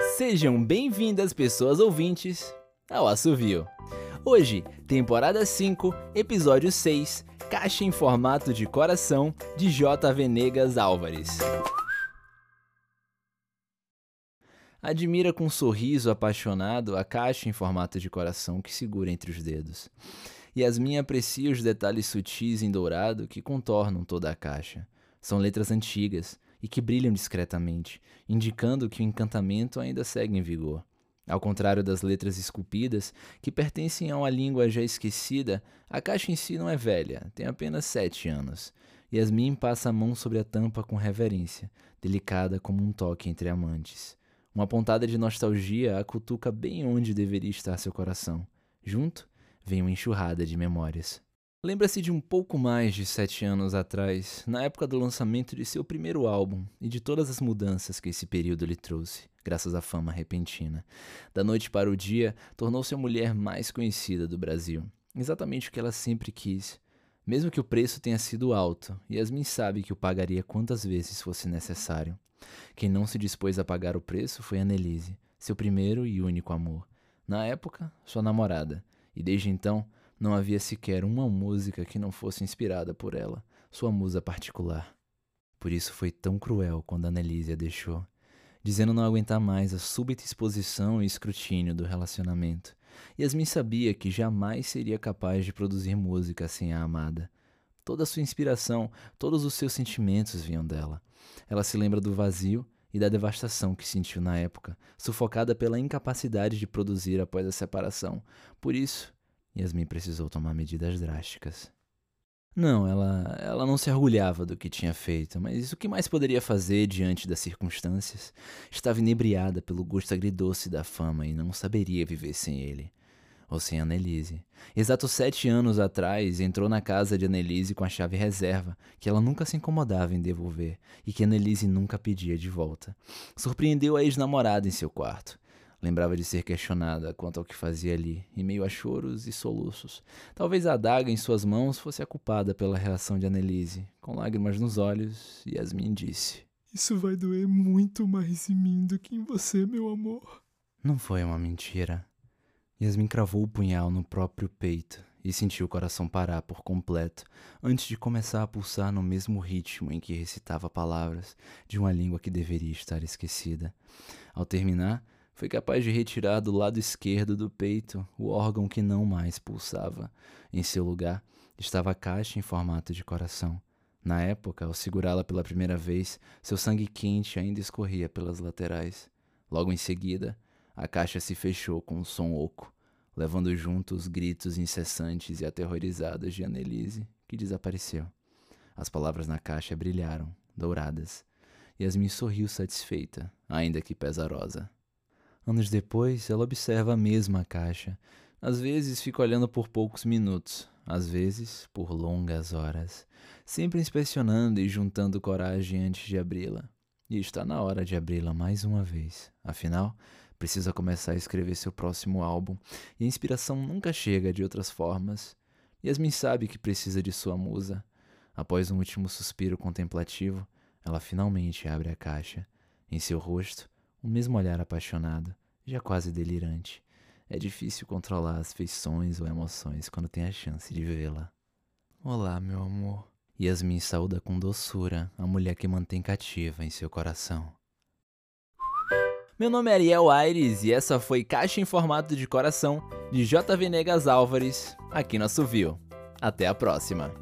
Sejam bem-vindas, pessoas ouvintes, ao Assovio. Hoje, temporada 5, episódio 6, Caixa em formato de coração, de J. Venegas Álvares. Admira com um sorriso apaixonado a caixa em formato de coração que segura entre os dedos. Yasmin aprecia os detalhes sutis em dourado que contornam toda a caixa. São letras antigas e que brilham discretamente, indicando que o encantamento ainda segue em vigor. Ao contrário das letras esculpidas, que pertencem a uma língua já esquecida, a caixa em si não é velha, tem apenas sete anos. Yasmin passa a mão sobre a tampa com reverência, delicada como um toque entre amantes. Uma pontada de nostalgia a cutuca bem onde deveria estar seu coração. Junto, vem uma enxurrada de memórias. Lembra-se de um pouco mais de sete anos atrás, na época do lançamento de seu primeiro álbum e de todas as mudanças que esse período lhe trouxe, graças à fama repentina. Da noite para o dia, tornou-se a mulher mais conhecida do Brasil. Exatamente o que ela sempre quis. Mesmo que o preço tenha sido alto, Yasmin sabe que o pagaria quantas vezes fosse necessário. Quem não se dispôs a pagar o preço foi Annelise, seu primeiro e único amor. Na época, sua namorada. E desde então, não havia sequer uma música que não fosse inspirada por ela, sua musa particular. Por isso foi tão cruel quando Annelise a deixou, dizendo não aguentar mais a súbita exposição e escrutínio do relacionamento. Yasmin sabia que jamais seria capaz de produzir música sem a amada. Toda a sua inspiração, todos os seus sentimentos vinham dela. Ela se lembra do vazio e da devastação que sentiu na época, sufocada pela incapacidade de produzir após a separação. Por isso, Yasmin precisou tomar medidas drásticas. Não, ela, ela não se orgulhava do que tinha feito, mas o que mais poderia fazer diante das circunstâncias? Estava inebriada pelo gosto agridoce da fama e não saberia viver sem ele. Ou sem Annelise. Exatos sete anos atrás, entrou na casa de Annelise com a chave reserva, que ela nunca se incomodava em devolver e que Annelise nunca pedia de volta. Surpreendeu a ex-namorada em seu quarto. Lembrava de ser questionada quanto ao que fazia ali, em meio a choros e soluços. Talvez a adaga em suas mãos fosse a culpada pela reação de Annelise. Com lágrimas nos olhos, Yasmin disse: Isso vai doer muito mais em mim do que em você, meu amor. Não foi uma mentira. Yasmin cravou o punhal no próprio peito e sentiu o coração parar por completo antes de começar a pulsar no mesmo ritmo em que recitava palavras de uma língua que deveria estar esquecida. Ao terminar, foi capaz de retirar do lado esquerdo do peito o órgão que não mais pulsava. Em seu lugar estava a caixa em formato de coração. Na época, ao segurá-la pela primeira vez, seu sangue quente ainda escorria pelas laterais. Logo em seguida, a caixa se fechou com um som oco, levando junto os gritos incessantes e aterrorizados de Annelise, que desapareceu. As palavras na caixa brilharam, douradas. Yasmin sorriu satisfeita, ainda que pesarosa. Anos depois, ela observa a mesma caixa. Às vezes fica olhando por poucos minutos, às vezes por longas horas, sempre inspecionando e juntando coragem antes de abri-la. E está na hora de abri-la mais uma vez. Afinal, precisa começar a escrever seu próximo álbum, e a inspiração nunca chega de outras formas. Yasmin sabe que precisa de sua musa. Após um último suspiro contemplativo, ela finalmente abre a caixa. Em seu rosto, o mesmo olhar apaixonado, já quase delirante. É difícil controlar as feições ou emoções quando tem a chance de vê-la. Olá, meu amor. Yasmin saúda com doçura a mulher que mantém cativa em seu coração. Meu nome é Ariel Aires e essa foi Caixa em Formato de Coração de J. Venegas Álvares, aqui no Assovio. Até a próxima!